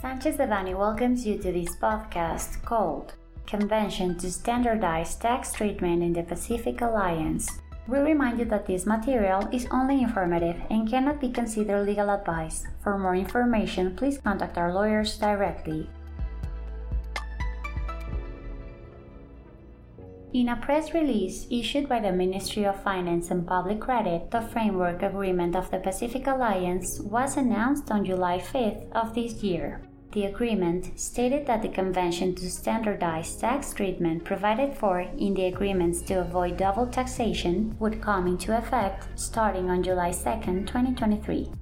Sanchez Devanny welcomes you to this podcast called Convention to Standardize Tax Treatment in the Pacific Alliance. We remind you that this material is only informative and cannot be considered legal advice. For more information, please contact our lawyers directly. In a press release issued by the Ministry of Finance and Public Credit, the framework agreement of the Pacific Alliance was announced on July 5th of this year. The agreement stated that the Convention to Standardize Tax Treatment provided for in the agreements to avoid double taxation would come into effect starting on July 2, 2023.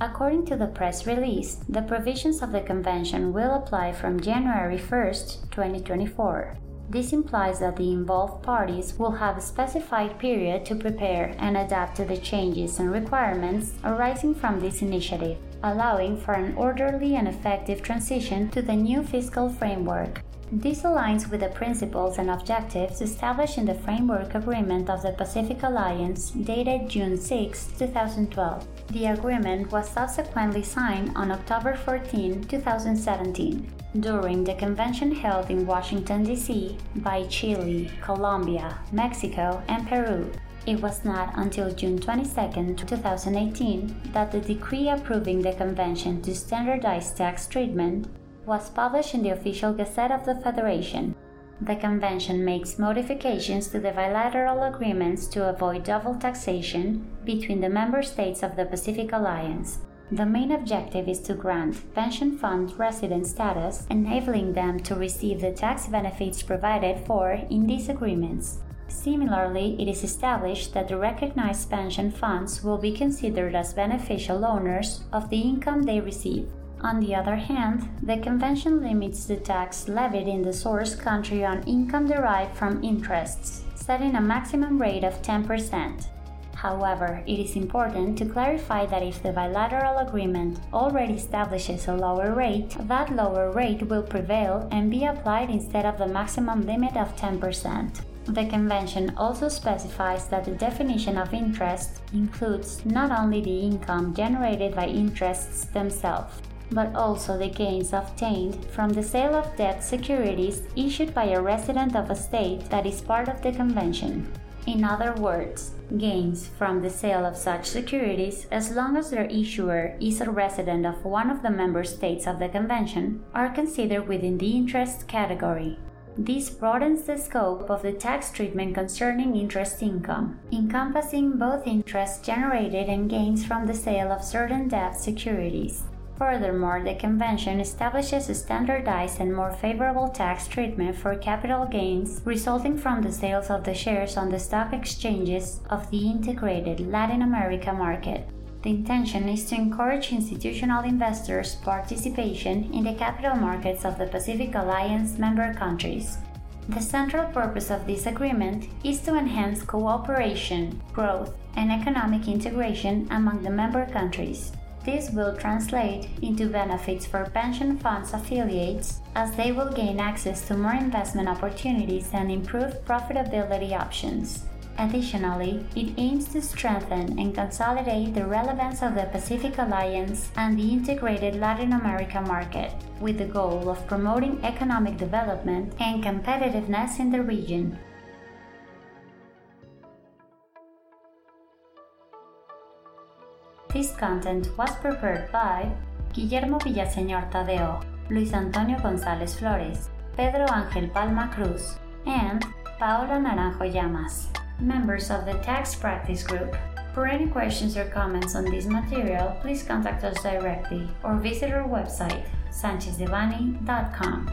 According to the press release, the provisions of the Convention will apply from January 1, 2024. This implies that the involved parties will have a specified period to prepare and adapt to the changes and requirements arising from this initiative, allowing for an orderly and effective transition to the new fiscal framework. This aligns with the principles and objectives established in the Framework Agreement of the Pacific Alliance dated June 6, 2012. The agreement was subsequently signed on October 14, 2017 during the convention held in Washington, D.C. by Chile, Colombia, Mexico, and Peru. It was not until June 22, 2018, that the decree approving the convention to standardize tax treatment was published in the official Gazette of the Federation. The convention makes modifications to the bilateral agreements to avoid double taxation between the member states of the Pacific Alliance. The main objective is to grant pension fund resident status, enabling them to receive the tax benefits provided for in these agreements. Similarly, it is established that the recognized pension funds will be considered as beneficial owners of the income they receive. On the other hand, the Convention limits the tax levied in the source country on income derived from interests, setting a maximum rate of 10%. However, it is important to clarify that if the bilateral agreement already establishes a lower rate, that lower rate will prevail and be applied instead of the maximum limit of 10%. The Convention also specifies that the definition of interest includes not only the income generated by interests themselves, but also the gains obtained from the sale of debt securities issued by a resident of a state that is part of the Convention. In other words, gains from the sale of such securities, as long as their issuer is a resident of one of the member states of the Convention, are considered within the interest category. This broadens the scope of the tax treatment concerning interest income, encompassing both interest generated and gains from the sale of certain debt securities. Furthermore, the Convention establishes a standardized and more favorable tax treatment for capital gains resulting from the sales of the shares on the stock exchanges of the integrated Latin America market. The intention is to encourage institutional investors' participation in the capital markets of the Pacific Alliance member countries. The central purpose of this agreement is to enhance cooperation, growth, and economic integration among the member countries. This will translate into benefits for pension funds affiliates as they will gain access to more investment opportunities and improved profitability options. Additionally, it aims to strengthen and consolidate the relevance of the Pacific Alliance and the integrated Latin America market, with the goal of promoting economic development and competitiveness in the region. This content was prepared by Guillermo Villaseñor Tadeo, Luis Antonio González Flores, Pedro Ángel Palma Cruz, and Paolo Naranjo Llamas, members of the Tax Practice Group. For any questions or comments on this material, please contact us directly or visit our website, sanchezdevanny.com.